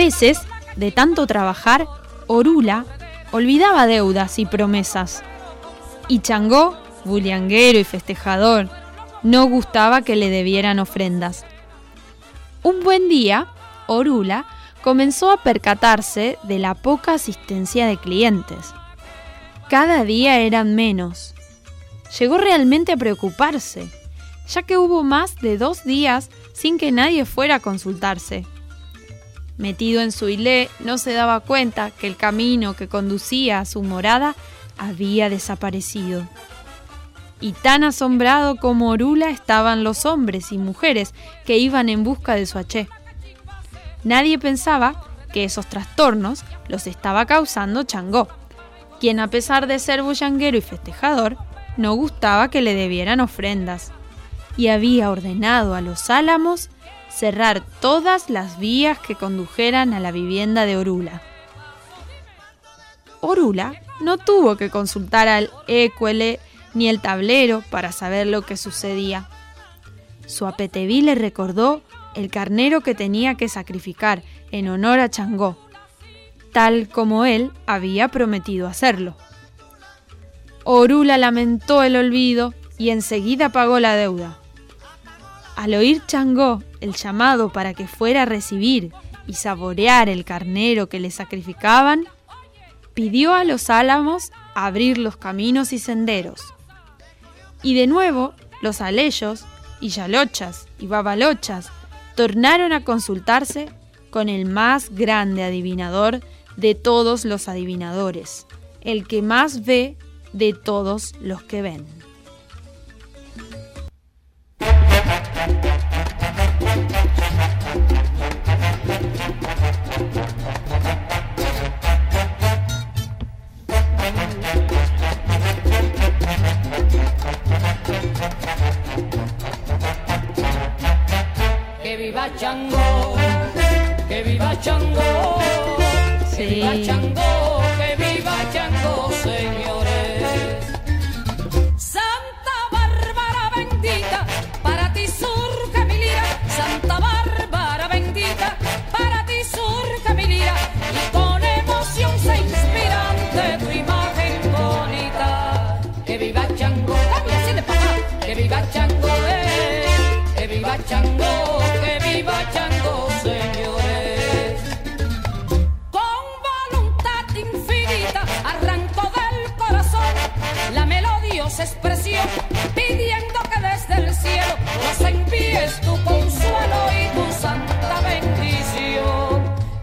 Veces, de tanto trabajar, Orula olvidaba deudas y promesas. Y Changó, bullianguero y festejador, no gustaba que le debieran ofrendas. Un buen día, Orula comenzó a percatarse de la poca asistencia de clientes. Cada día eran menos. Llegó realmente a preocuparse, ya que hubo más de dos días sin que nadie fuera a consultarse. Metido en su hilé, no se daba cuenta que el camino que conducía a su morada había desaparecido. Y tan asombrado como Orula estaban los hombres y mujeres que iban en busca de su haché. Nadie pensaba que esos trastornos los estaba causando Changó, quien a pesar de ser bullanguero y festejador, no gustaba que le debieran ofrendas, y había ordenado a los álamos cerrar todas las vías que condujeran a la vivienda de Orula. Orula no tuvo que consultar al écuele ni el tablero para saber lo que sucedía. Su apeteví le recordó el carnero que tenía que sacrificar en honor a Changó, tal como él había prometido hacerlo. Orula lamentó el olvido y enseguida pagó la deuda. Al oír Changó el llamado para que fuera a recibir y saborear el carnero que le sacrificaban, pidió a los álamos abrir los caminos y senderos. Y de nuevo los aleyos y yalochas y babalochas tornaron a consultarse con el más grande adivinador de todos los adivinadores, el que más ve de todos los que ven. Chango, que viva Chango, señores.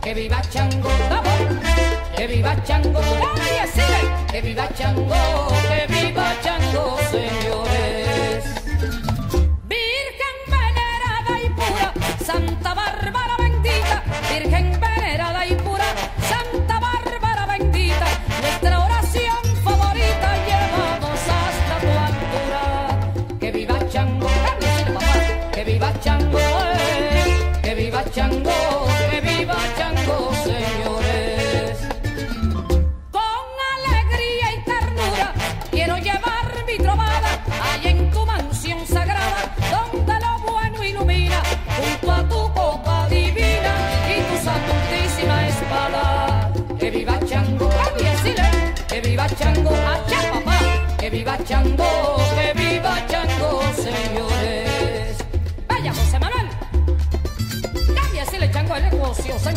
Que viva Chango, vamos, que viva Chango, nadie sigue, que viva Chango,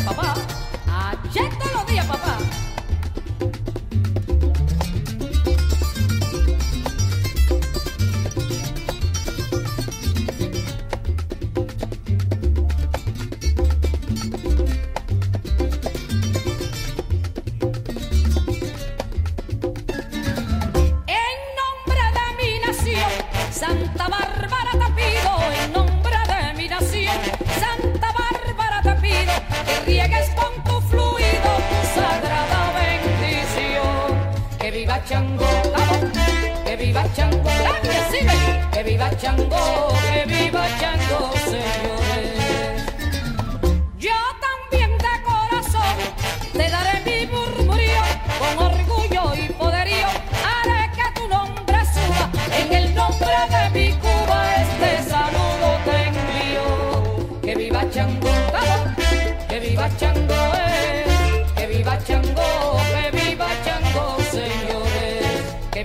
ah 爸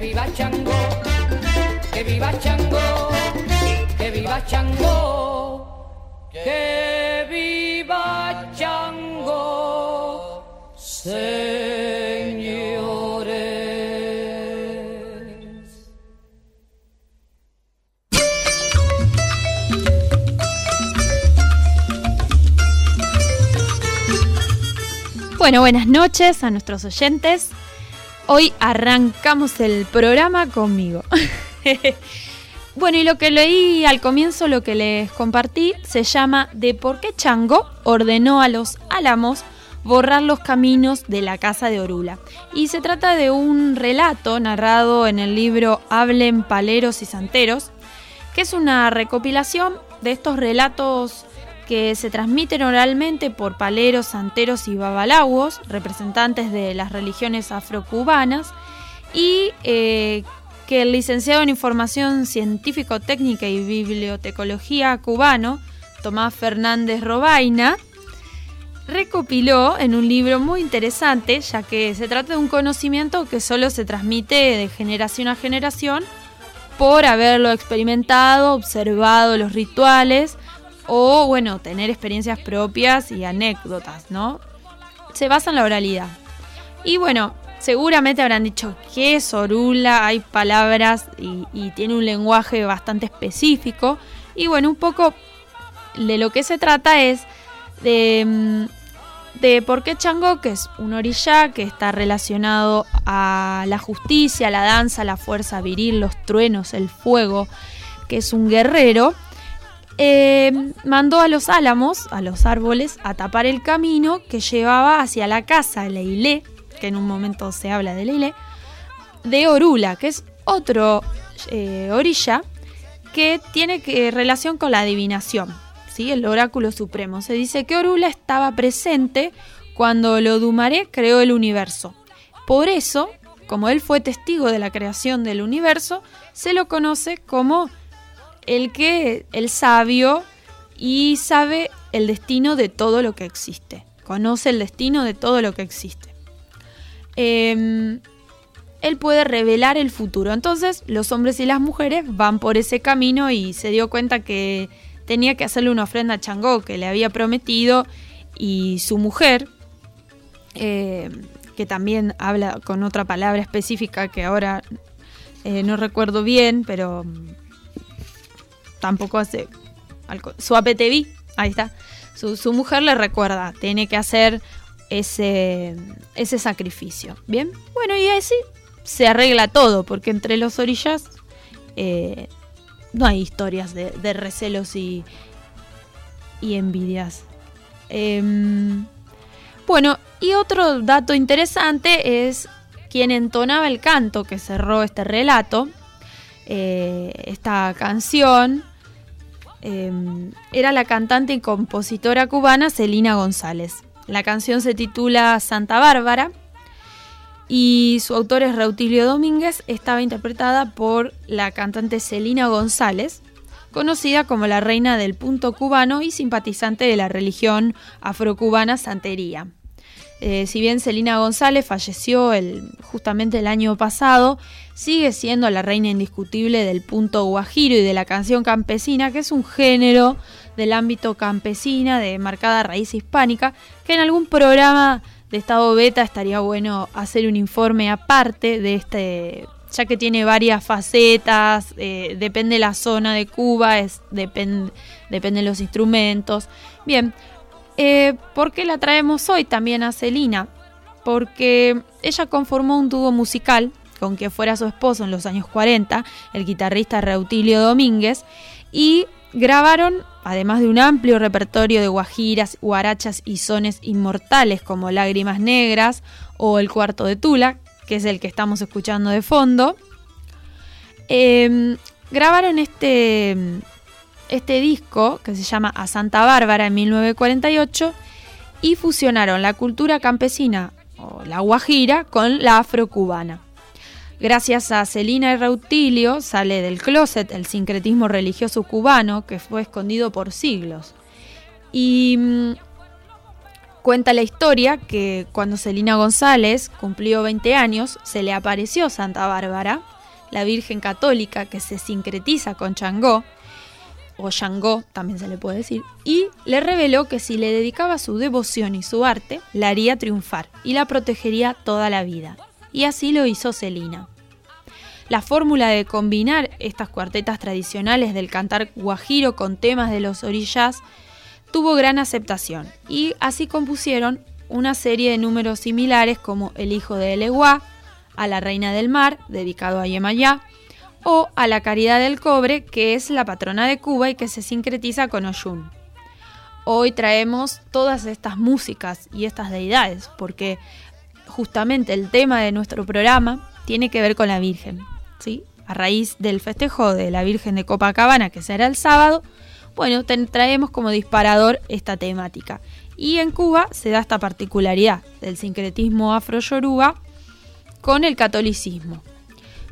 viva Chango, que viva Chango, que viva Chango, que viva Chango, señores. Bueno, buenas noches a nuestros oyentes. Hoy arrancamos el programa conmigo. bueno, y lo que leí al comienzo, lo que les compartí, se llama De por qué Chango ordenó a los álamos borrar los caminos de la casa de Orula. Y se trata de un relato narrado en el libro Hablen Paleros y Santeros, que es una recopilación de estos relatos que se transmiten oralmente por paleros, santeros y babalaguos, representantes de las religiones afrocubanas, y eh, que el licenciado en Información Científico-Técnica y Bibliotecología cubano, Tomás Fernández Robaina, recopiló en un libro muy interesante, ya que se trata de un conocimiento que solo se transmite de generación a generación por haberlo experimentado, observado los rituales, o bueno, tener experiencias propias y anécdotas, ¿no? Se basa en la oralidad. Y bueno, seguramente habrán dicho que es orula, hay palabras y, tiene un lenguaje bastante específico. Y bueno, un poco de lo que se trata es de, mm, de por qué Chango, que es un orilla que está relacionado a la justicia, la danza, la fuerza viril, los truenos, el fuego, que es un guerrero, eh, mandó a los álamos, a los árboles, a tapar el camino que llevaba hacia la casa Leilé, que en un momento se habla de Leilé, de Orula, que es otro eh, orilla que tiene que, relación con la adivinación, ¿sí? el oráculo supremo. Se dice que Orula estaba presente cuando Lodumaré creó el universo. Por eso, como él fue testigo de la creación del universo, se lo conoce como el que el sabio y sabe el destino de todo lo que existe. Conoce el destino de todo lo que existe. Em, él puede revelar el futuro. Entonces los hombres y las mujeres van por ese camino y se dio cuenta que tenía que hacerle una ofrenda a Changó que le había prometido y su mujer, em, que también habla con otra palabra específica que ahora eh, no recuerdo bien, pero tampoco hace. Su APTV, ahí está. Su, mujer le recuerda, tiene que hacer ese, ese sacrificio. Bien, bueno, y así se arregla todo, porque entre los orillas eh, no hay historias de, recelos y, y envidias. Em, bueno, y otro dato interesante es quien entonaba el canto que cerró este relato, eh, esta canción Em, era la cantante y compositora cubana Celina González. La canción se titula Santa Bárbara y su autor es Reutilio Domínguez. Estaba interpretada por la cantante Celina González, conocida como la reina del punto cubano y simpatizante de la religión afrocubana Santería. Eh, si bien Celina González falleció el, justamente el año pasado, sigue siendo la reina indiscutible del punto guajiro y de la canción campesina, que es un género del ámbito campesina de marcada raíz hispánica, que en algún programa de estado beta estaría bueno hacer un informe aparte de este, ya que tiene varias facetas, eh, depende la zona de Cuba, es, depende, depende de los instrumentos. Bien, eh, ¿Por qué la traemos hoy también a Celina? Porque ella conformó un dúo musical con que fuera su esposo en los años 40, el guitarrista Reutilio Domínguez, y grabaron, además de un amplio repertorio de guajiras, guarachas y sones inmortales como Lágrimas Negras o El Cuarto de Tula, que es el que estamos escuchando de fondo, eh, grabaron este, este disco, que se llama A Santa Bárbara en 1948, y fusionaron la cultura campesina o la guajira con la afrocubana. Gracias a Celina y Rautilio sale del closet el sincretismo religioso cubano que fue escondido por siglos. Y mm, cuenta la historia que cuando Celina González cumplió 20 años se le apareció Santa Bárbara la Virgen Católica, que se sincretiza con Changó, o Changó también se le puede decir, y le reveló que si le dedicaba su devoción y su arte, la haría triunfar y la protegería toda la vida. Y así lo hizo Celina. La fórmula de combinar estas cuartetas tradicionales del cantar guajiro con temas de los orillas tuvo gran aceptación y así compusieron una serie de números similares como El Hijo de Eleguá, A la Reina del Mar, dedicado a Yemayá, o a la Caridad del Cobre, que es la patrona de Cuba y que se sincretiza con Oyun. Hoy traemos todas estas músicas y estas deidades, porque justamente el tema de nuestro programa tiene que ver con la Virgen. ¿sí? A raíz del festejo de la Virgen de Copacabana, que será el sábado, bueno, traemos como disparador esta temática. Y en Cuba se da esta particularidad del sincretismo afro-yoruba con el catolicismo.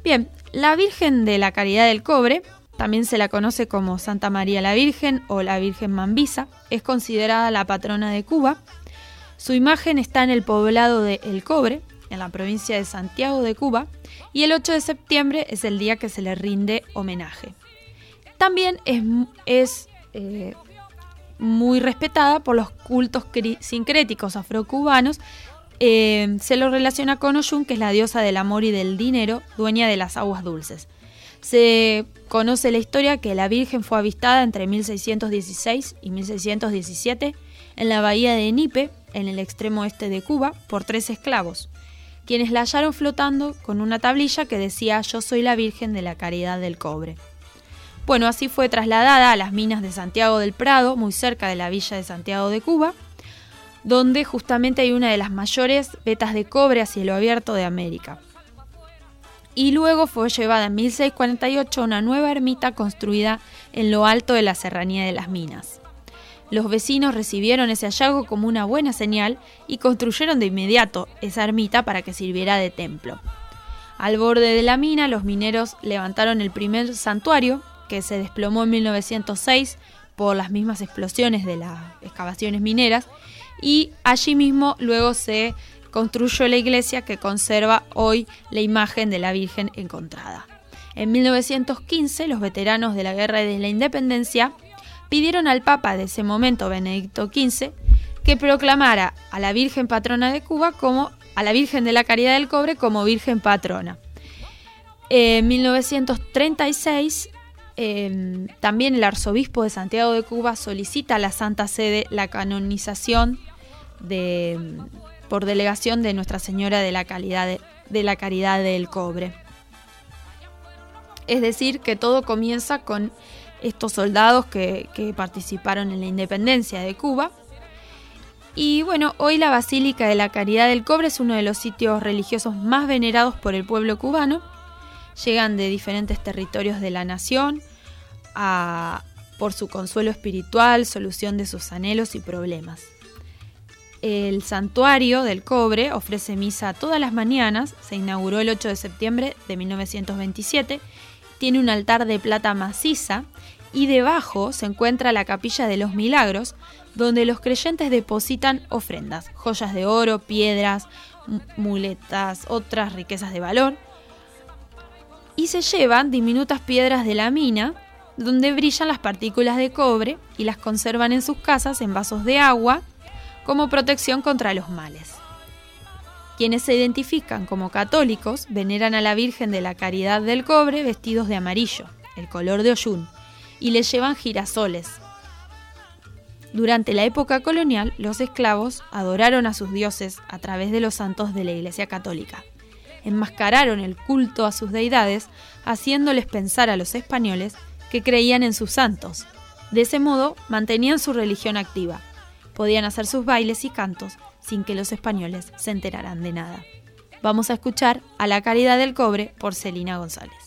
Bien, la Virgen de la Caridad del Cobre, también se la conoce como Santa María la Virgen o la Virgen Mambisa, es considerada la patrona de Cuba. Su imagen está en el poblado de El Cobre, en la provincia de Santiago de Cuba, y el 8 de septiembre es el día que se le rinde homenaje. También es, eh, muy respetada por los cultos sincréticos afrocubanos. Eh, se lo relaciona con Oyun, que es la diosa del amor y del dinero, dueña de las aguas dulces. Se conoce la historia que la Virgen fue avistada entre 1616 y 1617 en la bahía de Nipe, en el extremo este de Cuba, por tres esclavos quienes la hallaron flotando con una tablilla que decía Yo soy la Virgen de la Caridad del Cobre. Bueno, así fue trasladada a las minas de Santiago del Prado, muy cerca de la villa de Santiago de Cuba, donde justamente hay una de las mayores vetas de cobre a cielo abierto de América. Y luego fue llevada en 1648 a una nueva ermita construida en lo alto de la serranía de las minas. Los vecinos recibieron ese hallazgo como una buena señal y construyeron de inmediato esa ermita para que sirviera de templo. Al borde de la mina, los mineros levantaron el primer santuario, que se desplomó en 1906 por las mismas explosiones de las excavaciones mineras, y allí mismo luego se construyó la iglesia que conserva hoy la imagen de la Virgen encontrada. En 1915, los veteranos de la Guerra de la Independencia pidieron al Papa de ese momento, Benedicto XV, que proclamara a la Virgen Patrona de Cuba como a la Virgen de la Caridad del Cobre como Virgen Patrona. En 1936 em, también el arzobispo de Santiago de Cuba solicita a la Santa Sede la canonización de, por delegación de Nuestra Señora de la, de la Caridad del Cobre. Es decir, que todo comienza con estos soldados que, participaron en la independencia de Cuba. Y bueno, hoy la Basílica de la Caridad del Cobre es uno de los sitios religiosos más venerados por el pueblo cubano. Llegan de diferentes territorios de la nación por su consuelo espiritual, solución de sus anhelos y problemas. El santuario del cobre ofrece misa todas las mañanas, se inauguró el 8 de septiembre de 1927, tiene un altar de plata maciza y debajo se encuentra la capilla de los milagros, donde los creyentes depositan ofrendas, joyas de oro, piedras, muletas, otras riquezas de valor, y se llevan diminutas piedras de la mina, donde brillan las partículas de cobre y las conservan en sus casas en vasos de agua como protección contra los males. Quienes se identifican como católicos veneran a la Virgen de la Caridad del Cobre vestidos de amarillo, el color de Oyún, y le llevan girasoles. Durante la época colonial, los esclavos adoraron a sus dioses a través de los santos de la Iglesia Católica. Enmascararon el culto a sus deidades, haciéndoles pensar a los españoles que creían en sus santos. De ese modo, mantenían su religión activa. Podían hacer sus bailes y cantos sin que los españoles se enteraran de nada. Vamos a escuchar a La Caridad del Cobre por Celina González.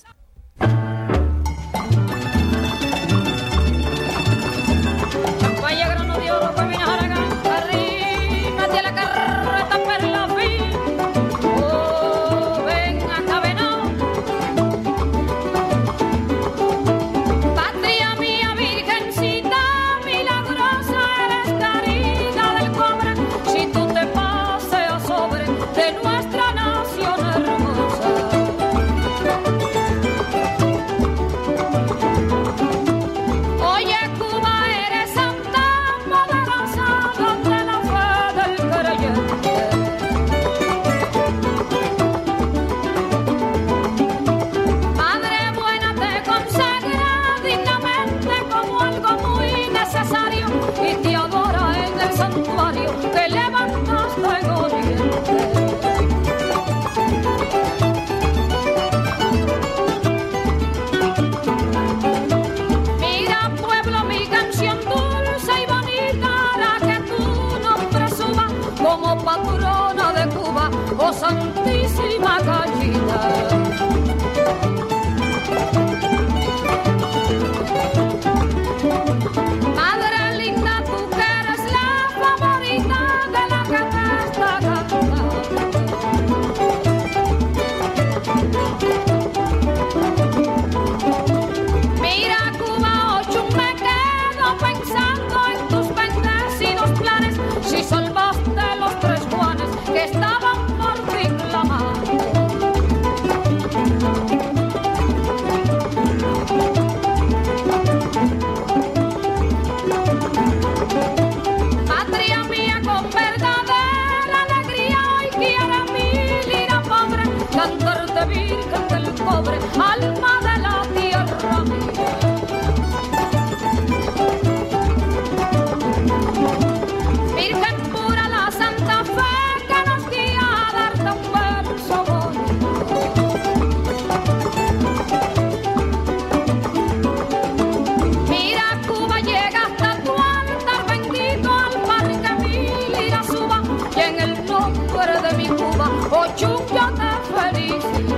Cuba, oh Cuba te felicito.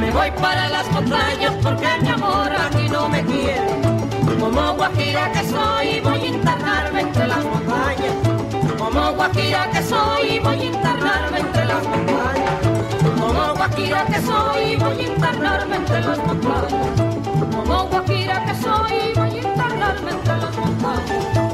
Me voy para las montañas porque mi amor aquí no me quiere. Como guajira que soy, voy a internarme entre las montañas. Como guajira que soy, voy a internarme entre las montañas. Como guajira que soy, voy a internarme entre las montañas. Como guajira que soy, voy a internarme entre las montañas.